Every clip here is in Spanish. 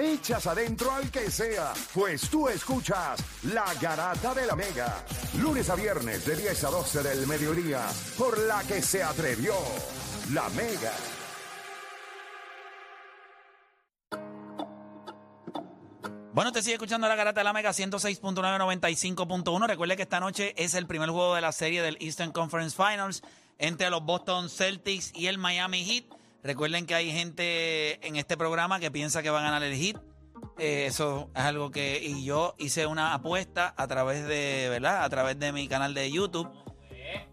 Echas adentro al que sea, pues tú escuchas La Garata de la Mega. Lunes a viernes de 10 a 12 del mediodía, por la que se atrevió La Mega. Bueno, te sigue escuchando la garata de la Mega 106.995.1. Recuerde que esta noche es el primer juego de la serie del Eastern Conference Finals entre los Boston Celtics y el Miami Heat. Recuerden que hay gente en este programa que piensa que va a ganar el Heat. Eh, eso es algo que y yo hice una apuesta a través de, ¿verdad? A través de mi canal de YouTube.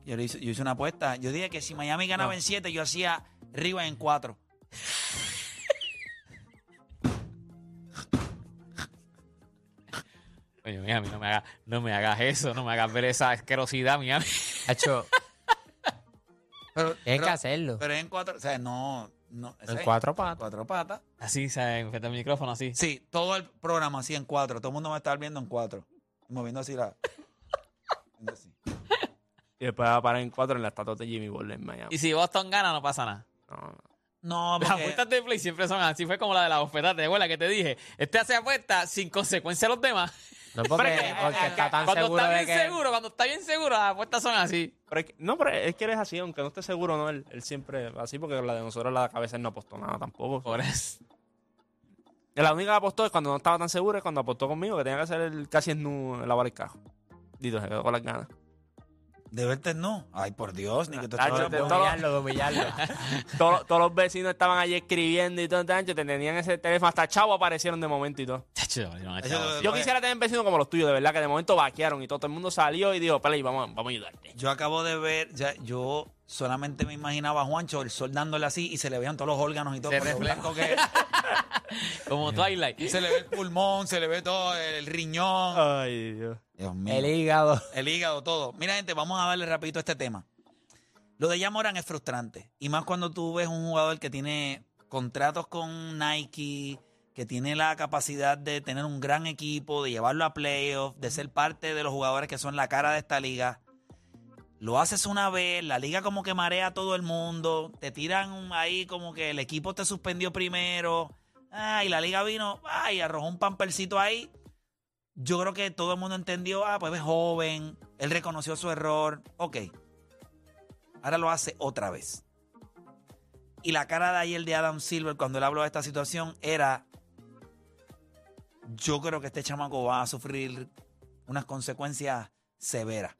Yo, le hice, yo hice una apuesta. Yo dije que si Miami ganaba en 7, yo hacía Riva en 4. Coño, Miami, no me, hagas, no me hagas eso, no me hagas ver esa asquerosidad, Miami. Hacho, Pero, tienes que pero- hacerlo. pero en 4, o sea, no, no En cuatro patas. Cuatro patas. Así, se enfrenta el micrófono, así. Sí, todo el programa así en cuatro. Todo el mundo me está viendo en cuatro. Moviendo así la. moviendo así. Y después va a parar en cuatro en la estatua de Jimmy Butler en Miami. Y si Boston gana, no pasa nada. No, no. No, Las apuestas de Play siempre son así. Fue como la de la bofetada, ¿te acuerdas que te dije? Este hace apuestas sin consecuencia a los demás. No porque, eh, está tan cuando seguro está de bien que. seguro, cuando está bien seguro, las apuestas son así. Pero es que, no, pero es que él es así, aunque no esté seguro, no, él, él siempre así, porque la de nosotros la cabeza él no apostó nada tampoco. Por eso. La única que apostó es cuando no estaba tan seguro, es cuando apostó conmigo, que tenía que hacer el casi en lavar el cajo. Dito, se quedó con las ganas. De verte no. Ay, por Dios, ni que tú estés- yo te- De humillarlo, de humillarlo. Todos, todos los vecinos estaban allí escribiendo y todo, te te tenían ese teléfono, hasta chavo aparecieron de momento y todo. Chacho, no, Eso- chavo. Yo quisiera tener vecinos como los tuyos, de verdad, que de momento vaquearon y todo, todo el mundo salió y dijo, Play, vamos, vamos a ayudarte. Yo acabo de ver, ya, yo solamente me imaginaba a Juancho, el sol dándole así y se le veían todos los órganos y todo. Se blanco que es. Como Twilight. se le ve el pulmón, se le ve todo, el riñón. Ay, Dios. Dios mío. El hígado. El hígado, todo. Mira, gente, vamos a darle rapidito a este tema. Lo de Yamoran es frustrante. Y más cuando tú ves un jugador que tiene contratos con Nike, que tiene la capacidad de tener un gran equipo, de llevarlo a playoffs, de ser parte de los jugadores que son la cara de esta liga. Lo haces una vez, la liga como que marea a todo el mundo, te tiran ahí como que el equipo te suspendió primero, ay, la liga vino, ay, arrojó un pampercito ahí, yo creo que todo el mundo entendió, ah, pues es joven, él reconoció su error, ok. Ahora lo hace otra vez. Y la cara de ayer de Adam Silver cuando él habló de esta situación era, yo creo que este chamaco va a sufrir unas consecuencias severas.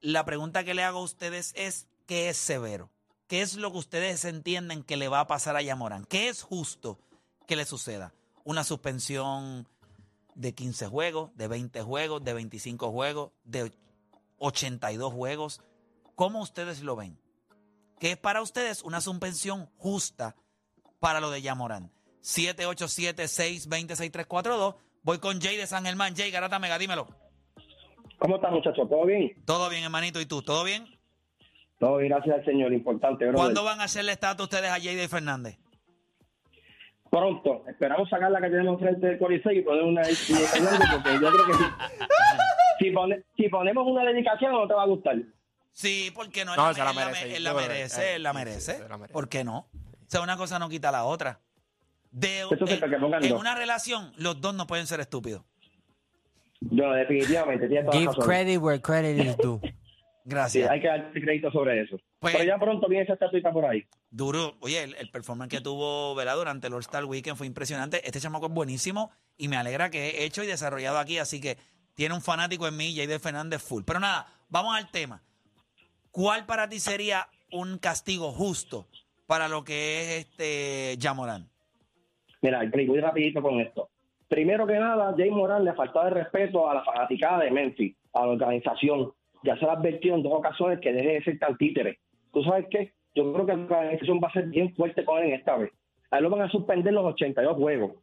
La pregunta que le hago a ustedes es, ¿qué es severo? ¿Qué es lo que ustedes entienden que le va a pasar a Yamoran? ¿Qué es justo que le suceda? ¿Una suspensión de 15 juegos, de 20 juegos, de 25 juegos, de 82 juegos? ¿Cómo ustedes lo ven? ¿Qué es para ustedes una suspensión justa para lo de Yamorán? 787-620-6342. Voy con Jay de San Germán. Jay, Garata Mega, dímelo. ¿Cómo estás, muchachos? ¿Todo bien? Todo bien, hermanito. ¿Y tú? ¿Todo bien? Todo bien, gracias al Señor. Importante, brother. ¿Cuándo van a hacerle estatus ustedes a de Fernández? Pronto. Esperamos sacar la que tenemos frente del Coliseo y poner una de Fernández, porque yo creo que si, si, pone- si ponemos una dedicación no te va a gustar. Sí, ¿por qué no? Él No, la, se la él la- merece. él la merece, él la sí, sí, merece. se la merece. ¿Por qué no? O sea, una cosa no quita la otra. De, en, una relación, los dos no pueden ser estúpidos. Yo, definitivamente, tienes toda la Give razón. credit where credit is due. Sí, Gracias. hay que dar crédito sobre eso. Pues- Pero ya pronto viene esa estatuita por ahí. Duro. Oye, el, el performance que tuvo ¿verdad? durante el All-Star Weekend fue impresionante. Este chamaco es buenísimo y me alegra que he hecho y desarrollado aquí. Así que tiene un fanático en mí, Jay Fernández Full. Pero nada, vamos al tema. ¿Cuál para ti sería un castigo justo para lo que es este Yamorán? Mira, voy rapidito con esto. Primero que nada, Jay Morán le faltaba de respeto a la fanaticada de Memphis, a la organización. Ya se le advirtió en dos ocasiones que deje de ser tan títere. ¿Tú sabes qué? Yo creo que la organización va a ser bien fuerte con él en esta vez. A él lo van a suspender los 82 juegos.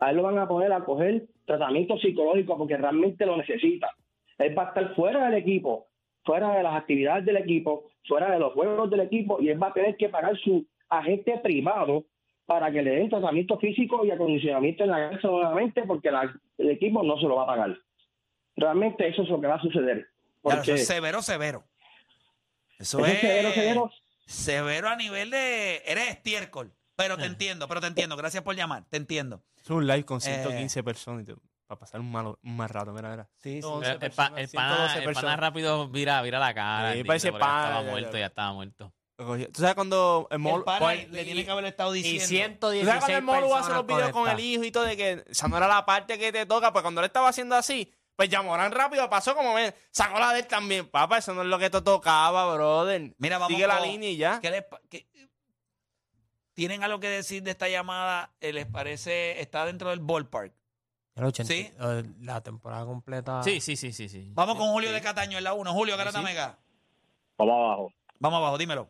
A él lo van a poner a coger tratamiento psicológico porque realmente lo necesita. Él va a estar fuera del equipo, fuera de las actividades del equipo, fuera de los juegos del equipo y él va a tener que pagar su agente privado para que le den tratamiento físico y acondicionamiento en la casa nuevamente porque la- el equipo no se lo va a pagar. Realmente eso es lo que va a suceder. Claro, Porque eso es severo, severo. Eso, eso es es severo, severo. severo a nivel de. Eres estiércol. Pero te entiendo, pero te entiendo. Gracias por llamar. Te entiendo. Es un live con Eh. 115 personas y te- para pasar un, malo, un mal rato, mira, mira. Sí, sí. 111 El, el pa- personas, el pana, 112 el pana personas. rápido vira, vira la cara. Sí, parece pana, estaba ya, muerto, ya. ya estaba muerto. Tú sabes cuando el pues, le y- tiene que haber estado Y diciendo. 116 ¿Tú sabes cuando el molo hace los videos con el hijo y todo de que esa no era la parte que te toca? Pues cuando él estaba haciendo así, pues ya Morán rápido pasó como me sacó la de él también. Papá, eso no es lo que te tocaba, brother. Mira, vamos Sigue la con- línea y ya. ¿Qué les pa- qué- ¿Tienen algo que decir de esta llamada? Eh, ¿Les parece? Está dentro del ballpark. El 80, Sí. La temporada completa. Sí, sí, sí, sí. sí. Vamos con Julio de Cataño en la 1. Julio, Garata Sí. Mega. Vamos abajo. Vamos abajo, dímelo.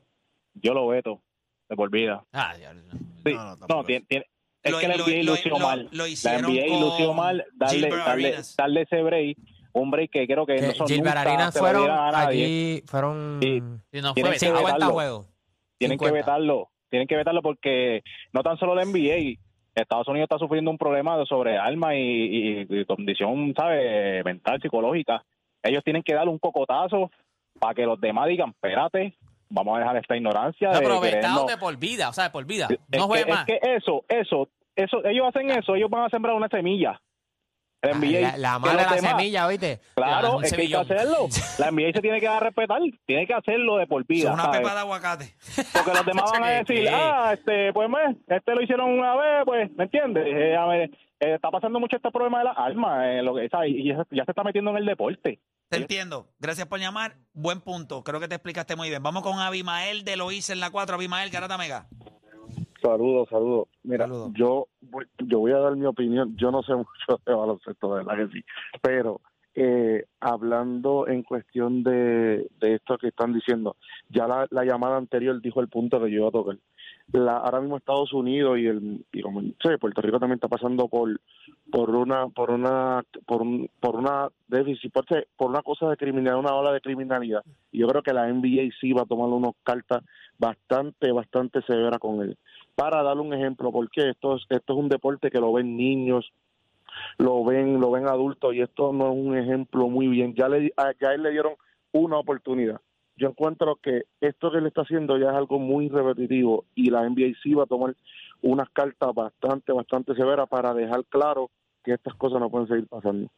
Yo lo veto de por vida. Ah, ya, no. Sí. No, no, No, tiene, tiene- es Lo- que la NBA lo- lució lo- mal. lo La NBA lució mal. Darle, darle, darle ese break. Un break que creo que, Que eso Gilbert nunca fueron a nadie. allí, fueron Sí. Sí, no, Tienen fue que vetado. 50 vetarlo. juegos. Tienen que 50. vetarlo. Tienen que vetarlo porque no tan solo la NBA. Estados Unidos está sufriendo un problema de sobre alma y, y- y condición, ¿sabes? Mental, psicológica. Ellos tienen que darle un cocotazo para que los demás digan, espérate, vamos a dejar esta ignorancia. No, de pero vetado de por vida, o sea, de por vida. No juegue más. Es que eso, eso, eso, ellos hacen eso, ellos van a sembrar una semilla. El NBA, La, madre de la semilla, ¿oíste? Claro, es que hay que hacerlo. La NBA se tiene que dar a respetar, tiene que hacerlo de por Es vida. una ¿sabes? pepa de aguacate. Porque los demás van a decir, ah, este, pues, me, este lo hicieron una vez, pues, ¿me entiendes? Eh, a ver, eh, está pasando mucho este problema de las armas, eh, lo que, ¿sabes? Y ya, ya se está metiendo en el deporte. Te entiendo. Gracias por llamar. Buen punto. Creo que te explicaste muy bien. Vamos con Abimael de Loíza en la 4. Abimael, Garata Mega. Saludos, saludos. Mira, Saludos. yo voy, yo voy a dar mi opinión. Yo no sé mucho de baloncesto, de verdad que sí. Pero eh, hablando en cuestión de, de esto que están diciendo, ya la, la llamada anterior dijo el punto que yo iba a tocar. La, ahora mismo Estados Unidos y el Puerto Rico también está pasando por por una por una por un, por una déficit por, una cosa de criminalidad una ola de criminalidad. Y yo creo que la NBA sí va a tomar unas cartas bastante bastante severas con él. Para darle un ejemplo, porque esto es, esto es un deporte que lo ven niños, lo ven, lo ven adultos y esto no es un ejemplo muy bien. Ya le, a- ya él le dieron una oportunidad. Yo encuentro que esto que él está haciendo ya es algo muy repetitivo y la NBA sí va a tomar unas cartas bastante, bastante severas para dejar claro que estas cosas no pueden seguir pasando.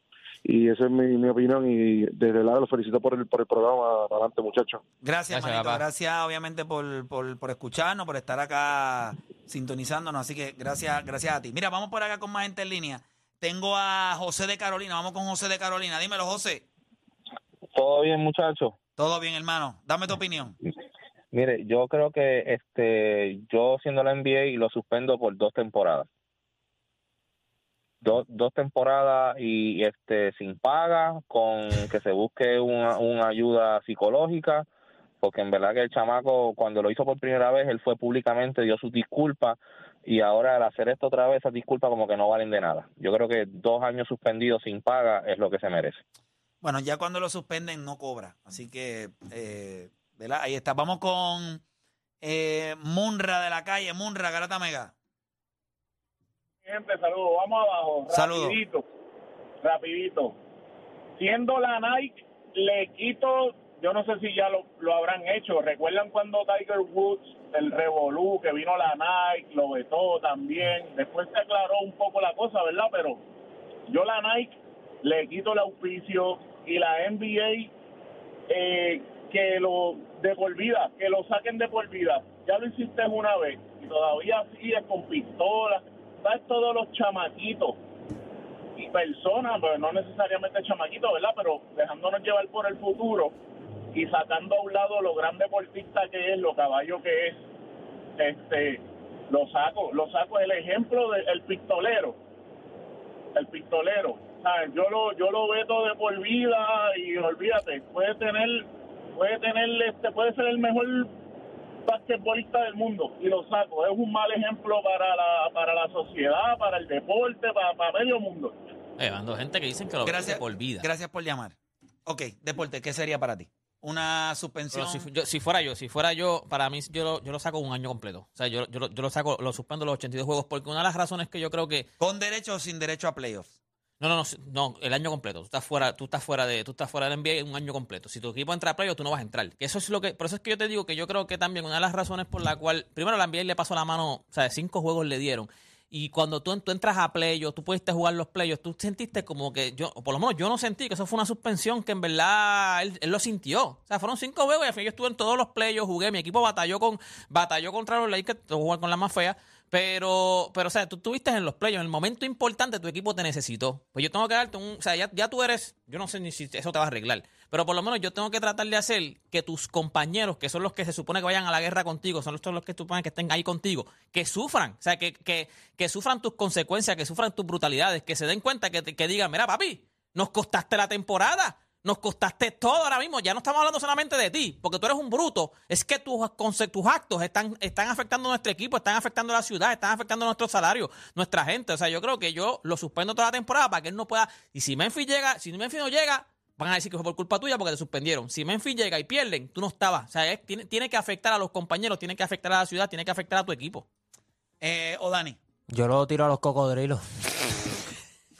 Y esa es mi, mi opinión y desde lado lo felicito por el, por el programa. Adelante, muchachos. Gracias, Gracias, manito. Gracias, obviamente, por, por, por escucharnos, por estar acá sintonizándonos. Así que gracias, gracias a ti. Mira, vamos por acá con más gente en línea. Tengo a José de Carolina. Vamos con José de Carolina. Dímelo, José. Todo bien, muchachos. Todo bien, hermano. Dame tu opinión. Mire, yo creo que este, yo siendo la NBA lo suspendo por dos temporadas. Dos, dos temporadas y este sin paga, con que se busque una, una ayuda psicológica, porque en verdad que el chamaco cuando lo hizo por primera vez, él fue públicamente, dio sus disculpas y ahora al hacer esto otra vez, esas disculpas como que no valen de nada. Yo creo que dos años suspendidos sin paga es lo que se merece. Bueno, ya cuando lo suspenden no cobra. Así que, eh, ¿verdad? Ahí está. Vamos con eh, Munra de la calle. Munra, Garata Mega. Gente, saludos. Vamos abajo. Saludos. Rapidito. Rapidito. Siendo la Nike, le quito, yo no sé si ya lo, lo habrán hecho. ¿Recuerdan cuando Tiger Woods, el Revolú, que vino la Nike, lo vetó también? Después se aclaró un poco la cosa, ¿verdad? Pero yo la Nike le quito el auspicio y la NBA eh, que lo de por vida, que lo saquen de por vida. Ya lo hiciste una vez y todavía sigues con pistolas. ¿Sabes todos los chamaquitos y personas, pero no necesariamente chamaquitos, ¿verdad? Pero dejándonos llevar por el futuro y sacando a un lado lo gran deportista que es, lo caballo que es, este, lo saco, lo saco el ejemplo del pistolero, el pistolero, ¿sabes? Yo lo, yo lo veto de por vida y olvídate, puede tener, puede tener, este, puede ser el mejor basquetbolista del mundo y lo saco. Es un mal ejemplo para la, para la sociedad, para el deporte, para, para medio mundo. Eh, ando gente que dicen que lo Gracias, de por vida. gracias por llamar. Ok, deporte, ¿qué sería para ti? Una suspensión. Si, fu- yo- si fuera yo, si fuera yo, para mí yo lo, yo lo saco un año completo. O sea, yo, yo, lo- yo lo saco, lo suspendo los 82 juegos, porque una de las razones que yo creo que ¿Con derecho o sin derecho a playoffs? No, no, no, no, el año completo. Tú estás fuera, tú estás fuera de, tú estás fuera del NBA un año completo. Si tu equipo entra a playoff, tú no vas a entrar. Que eso es lo que, por eso es que yo te digo que yo creo que también una de las razones por la cual, primero la NBA le pasó la mano, o sea, cinco juegos le dieron. Y cuando tú, entras a playoff, tú pudiste jugar los playoffs, tú sentiste como que yo, o por lo menos yo no sentí que eso fue una suspensión que en verdad él, él lo sintió. O sea, fueron cinco juegos y al final yo estuve en todos los playoffs, jugué, mi equipo batalló con, batalló contra los Lakers, jugar con la más fea. Pero, pero, o sea, tú estuviste en los playoffs, en el momento importante tu equipo te necesitó. Pues yo tengo que darte un, o sea, ya, ya tú eres, yo no sé ni si eso te va a arreglar, pero por lo menos yo tengo que tratar de hacer que tus compañeros, que son los que se supone que vayan a la guerra contigo, son los, los que suponen que estén ahí contigo, que sufran, o sea, que, que, que sufran tus consecuencias, que sufran tus brutalidades, que se den cuenta, que, que digan, mira, papi, nos costaste la temporada. Nos costaste todo ahora mismo. Ya no estamos hablando solamente de ti, porque tú eres un bruto. Es que tus, tus actos están, están afectando a nuestro equipo, están afectando a la ciudad, están afectando a nuestro salario, nuestra gente. O sea, yo creo que yo lo suspendo toda la temporada para que él no pueda. Y si Memphis llega, si Memphis no llega, van a decir que fue por culpa tuya porque te suspendieron. Si Memphis llega y pierden, tú no estabas. O sea, es- tiene, tiene que afectar a los compañeros, tiene que afectar a la ciudad, tiene que afectar a tu equipo. Eh, o Dani. Yo lo tiro a los cocodrilos.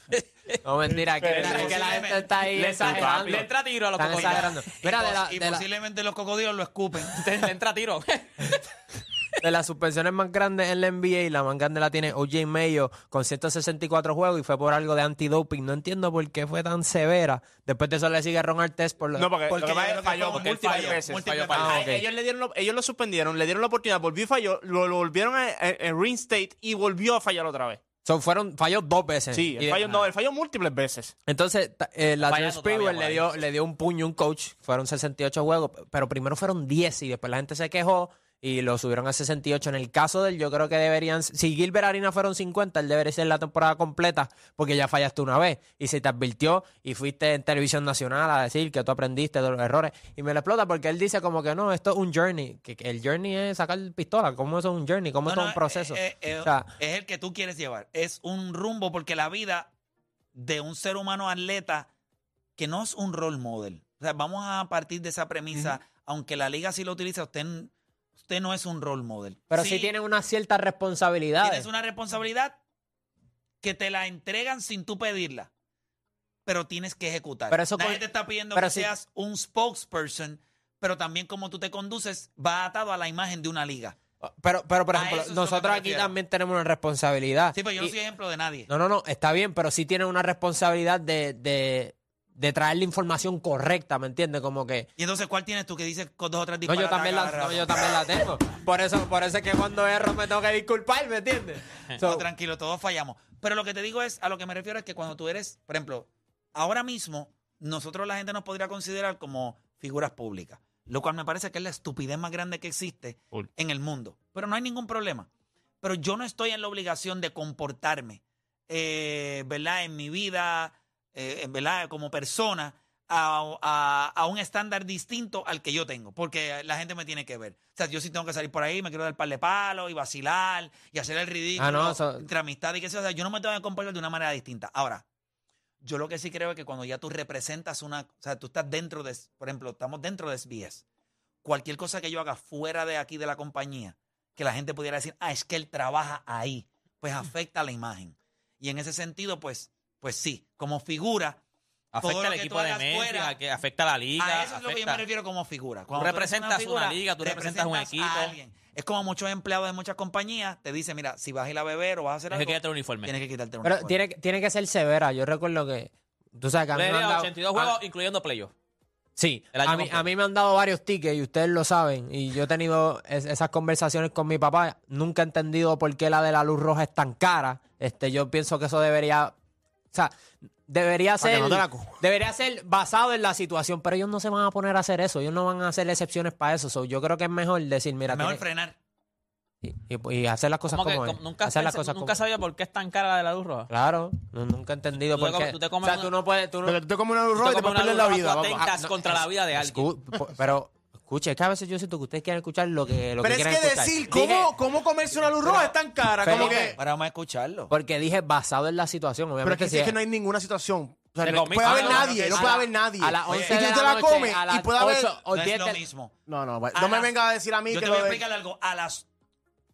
no, mentira, que, que la gente está ahí Le, exagerando. le entra tiro a los Están cocodrilos. exagerando. Mira, de la, y de la- posiblemente los cocodrilos lo escupen. Le entra tiro. de las suspensiones más grandes en la NBA, la más grande la tiene OJ Mayo con 164 juegos y fue por algo de antidoping. No entiendo por qué fue tan severa. Después de eso le sigue Ron Artest por lo- No, porque, Porque lo que pasa yo es creo que que falló fue porque él múltiples falló veces. múltiples Falló veces. Ah, ellos, le dieron lo, ellos lo suspendieron, le dieron la oportunidad, volvió y falló, lo, lo volvieron a, a- a reinstate y volvió a fallar otra vez. So, fueron, falló dos veces. Sí, de- falló, no, él falló múltiples veces. Entonces, eh, la todavía por le dio, le dio un puño a un coach. Fueron 68 juegos, pero primero fueron 10 y después la gente se quejó y lo subieron a 68. En el caso de él, yo creo que deberían. Si Gilbert Arena fueron 50, él debería ser la temporada completa porque ya fallaste una vez y se te advirtió y fuiste en televisión nacional a decir que tú aprendiste de los errores. Y me lo explota porque él dice como que no, esto es un journey. Que, que el journey es sacar pistola. ¿Cómo eso es un journey? ¿Cómo No, esto es un proceso? eh, eh, O sea, es el que tú quieres llevar. Es un rumbo porque la vida de un ser humano atleta que no es un role model. O sea, vamos a partir de esa premisa, aunque la liga sí lo utiliza, usted, usted no es un role model. pero sí, tienen una cierta responsabilidad. Tienes una responsabilidad que te la entregan sin tú pedirla, pero tienes que ejecutar. Pero eso Nadie te está pidiendo que si- seas un spokesperson, pero también como tú te conduces va atado a la imagen de una liga. Pero, pero por A ejemplo, nosotros aquí también tenemos una responsabilidad. Sí, pero yo no soy ejemplo de nadie. No, no, no, está bien, pero sí tienen una responsabilidad de, de, de traer la información correcta, ¿me entiendes? Como que... Y entonces, ¿cuál tienes tú que dices con dos o tres No, yo disparates también, a la, cada no, yo también la tengo. Por eso, por eso es que cuando erro me tengo que disculpar, ¿me entiendes? So, No, tranquilo, todos fallamos. Pero lo que te digo es, a lo que me refiero es que cuando tú eres, por ejemplo, ahora mismo, nosotros la gente nos podría considerar como figuras públicas, lo cual me parece que es la estupidez más grande que existe en el mundo. Pero no hay ningún problema. Pero yo no estoy en la obligación de comportarme, eh, ¿verdad? En mi vida, eh, en ¿verdad? Como persona, a, a- a un estándar distinto al que yo tengo, porque la gente me tiene que ver. O sea, yo sí tengo que salir por ahí, me quiero dar par de palos y vacilar y hacer el ridículo Ah, no, entre amistad y que sea. O sea, yo no me tengo que comportar de una manera distinta. Ahora, yo lo que sí creo es que cuando ya tú representas una, o sea, tú estás dentro de, por ejemplo, estamos dentro de SBS. Cualquier cosa que yo haga fuera de aquí de la compañía, que la gente pudiera decir, ah, es que él trabaja ahí, pues afecta la imagen. Y en ese sentido, pues, pues sí, como figura, Afecta al equipo de Memphis, fuera- a que afecta a la liga. a eso es lo que yo me refiero como figura. Tú Cuando representas una liga, tú representas un equipo. a alguien. Es como muchos empleados de muchas compañías te dicen, mira, si vas a ir a beber o vas a hacer Tienes algo, que quitarte el uniforme. tienes que quitarte el pero uniforme. tiene, que- tiene que ser severa. Yo recuerdo que... Tú sabes que a mí me han dado- 82 a- juegos, incluyendo playoffs. Sí, a mí, a mí me han dado varios tickets y ustedes lo saben. Y yo he tenido es- esas conversaciones con mi papá. Nunca he entendido por qué la de la luz roja es tan cara. Este, yo pienso que eso debería. O sea, debería ser. no debería ser basado en la situación. Pero ellos no se van a poner a hacer eso. Ellos no van a hacer excepciones para eso. So, yo creo que es mejor decir, mira, Es mejor tiene- frenar. y, y- hacer las cosas Como que como, como es. nunca, hacer las pensé- cosas nunca como- sabía por qué es tan cara la de la luz roja. Claro, no- nunca he entendido Tú por qué. tú te o comes sea, una- tú no puedes. Tú no, Porque tú te comes una luz roja y te comes una pierdes la vida. tú atentas contra la vida de alguien. Pero, escuche, es que a veces yo siento que ustedes quieren escuchar lo que, lo Pero que es que escuchar. decir Dije- cómo, cómo comerse una luz roja es tan cara. pero- como que, Ahora vamos a escucharlo. Porque dije basado en la situación, pero es obviamente. que, si es que no hay ninguna situación. O sea, no puede haber nadie, no puede haber nadie. a las 11 y tú te la comes a y puede haber... 8 o no 10 es lo mismo. No, no, no me venga a decir a mí Yo que te voy a explicar algo. A las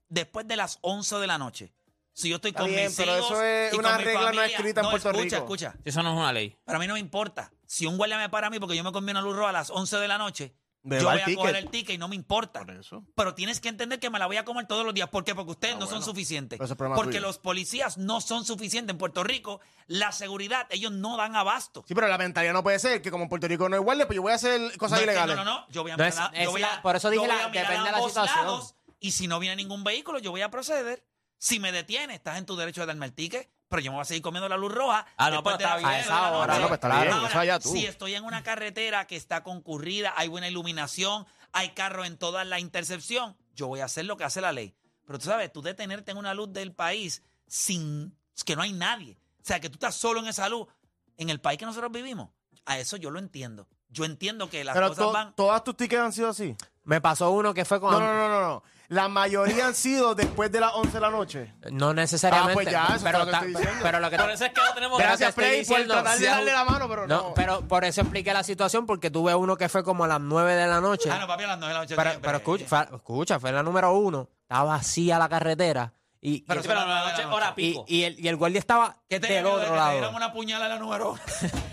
después de las 11 de la noche, Si yo estoy Está con bien, mis pero hijos eso es y una con mi regla no escrita en Puerto escucha, Rico. Escucha, Si Eso no es una ley. Para mí no me importa. Si un guardia me para a mí porque yo me comí una luz roja a las 11 de la noche, Me yo voy a ticket. coger el ticket y no me importa. Por eso. Pero tienes que entender que me la voy a comer todos los días. ¿Por qué? Porque ustedes Ah, no son suficientes. Es Porque tuyo. los policías no son suficientes. En Puerto Rico, la seguridad, ellos no dan abasto. Sí, pero la mentalidad no puede ser que como en Puerto Rico no hay guardia, pues yo voy a hacer cosas No, ilegales. No, no, no. Yo voy a No, mirar, es- es yo voy la- a- por eso dije la- depende de la situación. lados, y si no viene ningún vehículo, yo voy a proceder. Si me detiene, estás en tu derecho de darme el ticket, pero yo me voy a seguir comiendo la luz roja. Ah, no, está bien. A esa hora, no, pues está bien, Ahora, eso allá tú. Si estoy en una carretera que está concurrida, hay buena iluminación, hay carros en toda la intercepción, yo voy a hacer lo que hace la ley. Pero tú sabes, tú detenerte en una luz del país sin que no hay nadie. O sea, que tú estás solo en esa luz, en el país que nosotros vivimos, a eso yo lo entiendo. Yo entiendo que las Pero cosas to- van... todas tus tickets han sido así. Me pasó uno que fue con... No, no, no, no, no. La mayoría han sido después de las 11 de la noche. No necesariamente. Ah, pues ya, eso es pero, lo que ta- estoy diciendo. pero lo que Por eso es que no tenemos Pero Gracias, Play, por diciendo, tratar de darle la mano, pero no. No, pero por eso expliqué la situación, porque tuve uno que fue como a las 9 de la noche. Ah, no, papi, a las nueve de la noche pero, siempre. pero escucha, fue, escucha, fue la número uno. Estaba vacía la carretera. Y, Pero y- Sí, pero la noche, hora pico. y, y el, y el guardia estaba ¿Qué te del otro que te dieron lado. una puñalada a la número? Te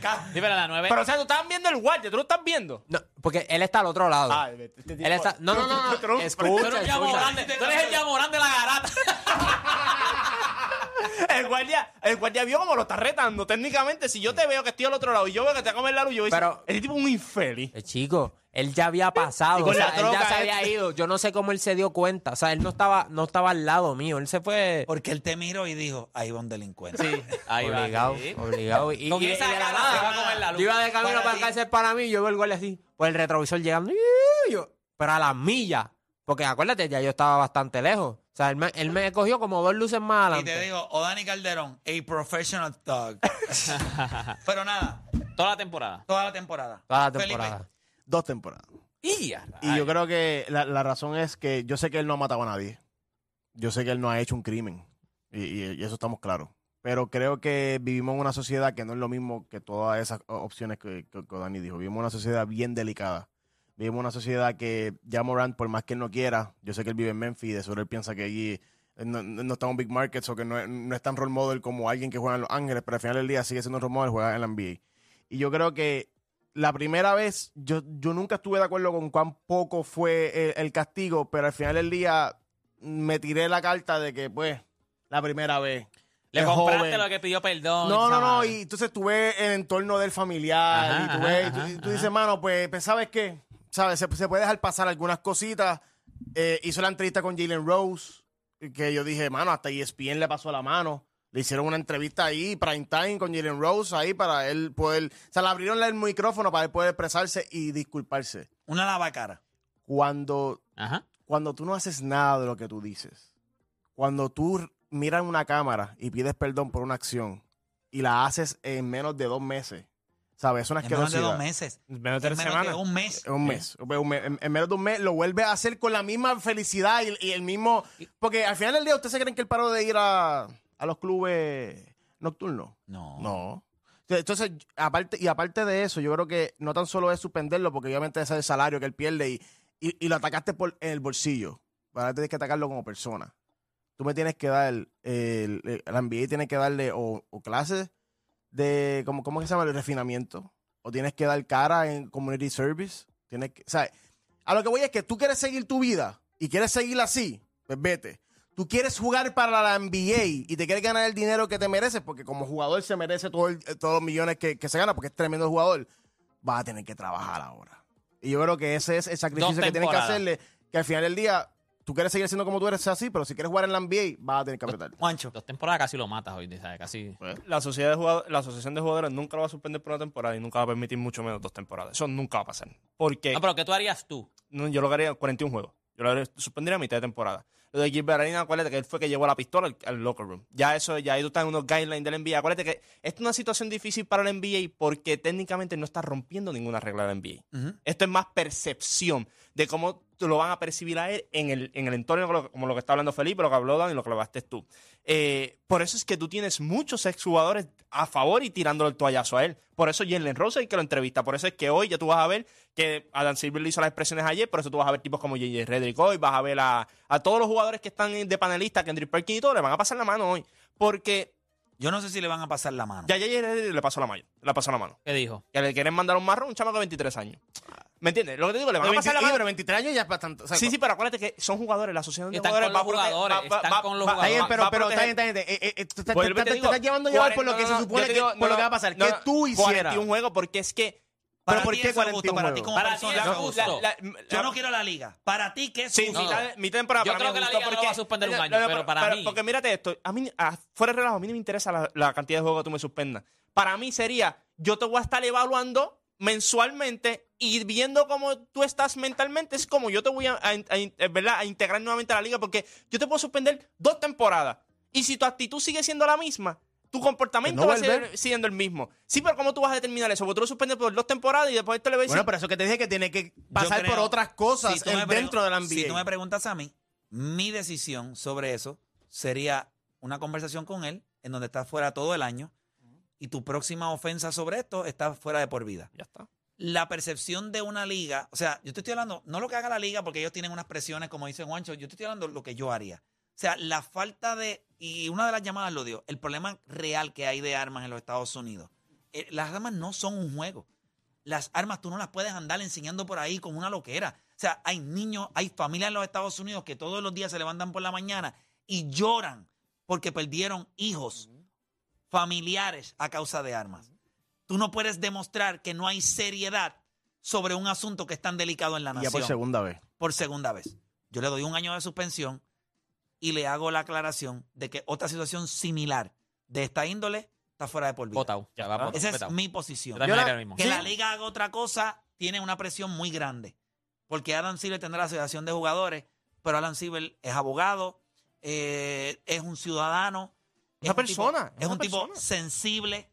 ca- Sí, pero a las 9. Pero, o sea, tú estás viendo el guardia, tú lo estás viendo. No, porque él está al otro lado. Ah, este tipo- él está, no, no, no, no, Trump, tú escucha, eres el escucha. tú eres el Yamorán de la garata. El guardia, el guardia vio como lo está retando. Técnicamente, si yo te veo que estoy al otro lado y yo veo que te comer la luz, yo voy a Pero- decir, este tipo un infeliz. Eh, chico, él ya había pasado, o sea, él ya se había ido. Yo no sé cómo él se dio cuenta, o sea, él no estaba, no estaba al lado mío, él se fue Porque él te miró y dijo, ahí va un delincuente. Sí, ahí va. obligado, sí. obligado. Y, Con y- esa y de la cara nada, se va a comer la luz. Yo iba de camino Para para, cárcel para mí, yo veo el guardia así, por el retrovisor llegando, y yo, pero a las millas, porque acuérdate, ya yo estaba bastante lejos. Sea, él me, él me cogió como dos luces más Y adelante. te digo, Odani Calderón, a professional thug. Pero nada, Toda la temporada. toda la temporada. Toda la Felipe, temporada. Dos temporadas. Y ya. Y yo creo que la, la razón es que yo sé que él no ha matado a nadie. Yo sé que él no ha hecho un crimen. Y, y- y eso estamos claros. Pero creo que vivimos en una sociedad que no es lo mismo que todas esas o- opciones que, que, que Dani dijo. Vivimos en una sociedad bien delicada. Vivimos en una sociedad que ya Morant, por más que él no quiera, yo sé que él vive en Memphis y de seguro él piensa que allí no, no está en big markets o que no, es- no es tan role model como alguien que juega en Los Ángeles, pero al final del día sigue siendo un role model, juega en la NBA. Y yo creo que la primera vez, yo, yo nunca estuve de acuerdo con cuán poco fue el, el castigo, pero al final del día me tiré la carta de que, pues, la primera vez. Le compraste joven. lo que pidió perdón. No, no, no, y entonces tú ves el entorno del familiar Ajá, y tú, ves, y ajá, tú, y tú ajá. dices, mano, pues, pues, ¿sabes qué? ¿Sabes? Se, se puede dejar pasar algunas cositas. Eh, hizo la entrevista con Jalen Rose, que yo dije, mano, hasta ESPN le pasó la mano. Le hicieron una entrevista ahí, prime time, con Jalen Rose, ahí para él poder... O sea, le abrieron el micrófono para él poder expresarse y disculparse. Una lavacara. Cuando Ajá. cuando tú no haces nada de lo que tú dices, cuando tú miras una cámara y pides perdón por una acción y la haces en menos de dos meses, ¿sabes? Es una En menos de dos meses. Menos En menos de un mes. Un mes. Un mes. En, en menos de un mes lo vuelve a hacer con la misma felicidad y, y el mismo... Porque al final del día, ¿ustedes se creen que él paró de ir a, a los clubes nocturnos? No. No. Entonces, aparte, y aparte de eso, yo creo que no tan solo es suspenderlo, porque obviamente ese es el salario que él pierde y, y, y lo atacaste por, en el bolsillo. Ahora tienes que atacarlo como persona. Tú me tienes que dar, el, el- la NBA tiene que darle o, o clases de, ¿cómo, ¿cómo que se llama? El refinamiento. O tienes que dar cara en community service. Tienes que, o sea, a lo que voy es que tú quieres seguir tu vida y quieres seguir así, pues vete. Tú quieres jugar para la NBA y te quieres ganar el dinero que te mereces, porque como jugador se merece todo el- todos los millones que, que se gana, porque es tremendo jugador, vas a tener que trabajar ahora. Y yo creo que ese es el sacrificio que tienes que hacerle, que al final del día tú quieres seguir siendo como tú eres así, pero si quieres jugar en la NBA, vas a tener que apretar. Juancho. Dos temporadas casi lo matas hoy, ¿sabes? Casi. La, sociedad de la asociación de jugadores nunca lo va a suspender por una temporada y nunca va a permitir mucho menos dos temporadas. Eso nunca va a pasar. Porque No, pero ¿qué tú harías tú? no, yo lo haría 41 juegos. Yo lo haría, suspendería a mitad de temporada. Lo de Gilbert Arenas, acuérdate que él fue que llevó la pistola al, al locker room. Ya eso, ya ahí tú estás en unos guidelines del NBA. Acuérdate que esto es una situación difícil para el NBA porque técnicamente no está rompiendo ninguna regla del NBA. Esto es más percepción de cómo lo van a percibir a él en el, en el entorno, como lo, como lo que está hablando Felipe, lo que habló Dan y lo que hablaste tú. Eh, por eso es que tú tienes muchos exjugadores a favor y tirándole el toallazo a él. Por eso Jalen Rose es el que lo entrevista. Por eso es que hoy ya tú vas a ver que Adam Silver le hizo las expresiones ayer, por eso tú vas a ver tipos como JJ Reddick hoy, vas a ver a, a todos los jugadores que están de panelistas, Kendrick Perkins y todo, le van a pasar la mano hoy. Porque Yo no sé si le van a pasar la mano. ya JJ Reddick le pasó la mano. Le pasó la mano. ¿Qué dijo? Que le quieren mandar un marrón a un chamaco de 23 años. ¿Me entiendes? Lo que te digo, le van a Pero pasar la 20 mano. pero 23 años ya es bastante. o sea, Sí, sí, pero acuérdate que son jugadores, la asociación de Están jugadores con va los proteger- jugadores, va- va- están va- con los va- Está bien, va- pero, va pero está bien, está bien. eh, eh, te, te- te te- digo, te estás llevando llevar por lo que no, se no, supone te que, digo, por no, lo que va a no, pasar. no, ¿Qué no, tú hicieras? 41 juegos, porque es que. Para ¿por ti qué eso es justo, 41 para ti como Para persona. ti eso es la- justo. la- Yo la- no quiero la liga. Para ti, ¿qué es Sí, justo? mitad, mi temporada Yo para creo mí que la liga no porque- va a suspender un No, año, no, pero para mí- Porque mírate esto, a mí, a- fuera de relajo, a mí no me interesa la, la cantidad de juegos que tú me suspendas. Para mí sería, yo te voy a estar evaluando mensualmente y viendo cómo tú estás mentalmente, es como yo te voy a, a- a- eh, ¿verdad? a integrar nuevamente a la liga, porque yo te puedo suspender dos temporadas. Y si tu actitud sigue siendo la misma, tu comportamiento no va a seguir siendo el mismo. Sí, pero ¿cómo tú vas a determinar eso? Porque tú lo suspendes por dos temporadas y después te le ves Bueno, pero eso que te dije que tiene que pasar creo- por otras cosas si dentro de la NBA. Si tú me preguntas a mí, mi decisión sobre eso sería una conversación con él en donde estás fuera todo el año y tu próxima ofensa sobre esto está fuera de por vida. Ya está. La percepción de una liga, o sea, yo te estoy hablando, no lo que haga la liga porque ellos tienen unas presiones, como dice Juancho, yo te estoy hablando lo que yo haría. O sea, la falta de, y una de las llamadas lo dio, el problema real que hay de armas en los Estados Unidos. Eh, las armas no son un juego. Las armas tú no las puedes andar enseñando por ahí como una loquera. O sea, hay niños, hay familias en los Estados Unidos que todos los días se levantan por la mañana y lloran porque perdieron hijos, familiares a causa de armas. Tú no puedes demostrar que no hay seriedad sobre un asunto que es tan delicado en la Y nación ya por segunda vez. por segunda vez. Yo le doy un año de suspensión y le hago la aclaración de que otra situación similar de esta índole está fuera de por vida. Votado. Ya va está. votado, Esa es mi posición. Yo la- mismo. Que Sí. la liga haga otra cosa tiene una presión muy grande. Porque Adam Silver tendrá la asociación de jugadores, pero Adam Silver es abogado, eh, es un ciudadano. Es Una un tipo- persona, es una un tipo sensible.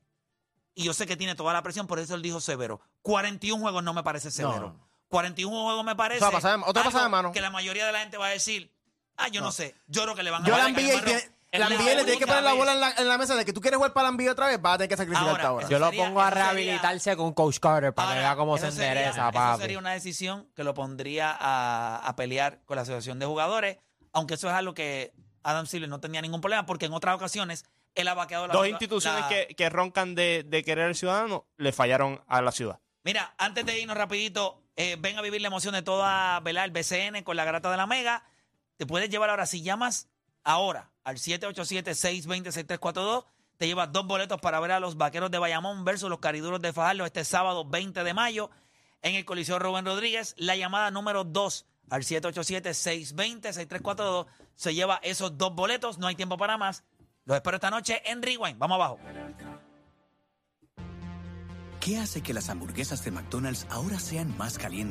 Y yo sé que tiene toda la presión, por eso él dijo severo. 41 juegos no me parece severo. No. 41 juegos me parece. O sea, pasada de- otra pasada de mano. Que la mayoría de la gente va a decir, ah, yo no, No. sé. Yo creo que le van a Yo dar la NBA le tiene que poner la bola en la, en la mesa de que tú quieres jugar para la NBA otra vez, vas a tener que sacrificarte Ahora, ahora. eso Yo lo sería- pongo a eso sería- rehabilitarse con Coach Carter para que Ahora, vea cómo se eso sería- endereza, Eso papi. sería una decisión que lo pondría a, a pelear con la asociación de jugadores, aunque eso es algo que Adam Silver no tenía ningún problema, porque en otras ocasiones él ha vaqueado la Dos instituciones la- que, que roncan de, de querer al ciudadano le fallaron a la ciudad. Mira, antes de irnos rapidito, eh, ven a vivir la emoción de toda ¿verdad? el BCN con la grata de la Mega. Te puedes llevar ahora, si llamas ahora al 787-620-6342, te llevas dos boletos para ver a los Vaqueros de Bayamón versus los Cariduros de Fajardo este sábado 20 de mayo en el Coliseo Rubén Rodríguez. La llamada número 2 al 787-620-6342 se lleva esos dos boletos. No hay tiempo para más. Los espero esta noche en Rewind. Vamos abajo. ¿Qué hace que las hamburguesas de McDonald's ahora sean más calientes?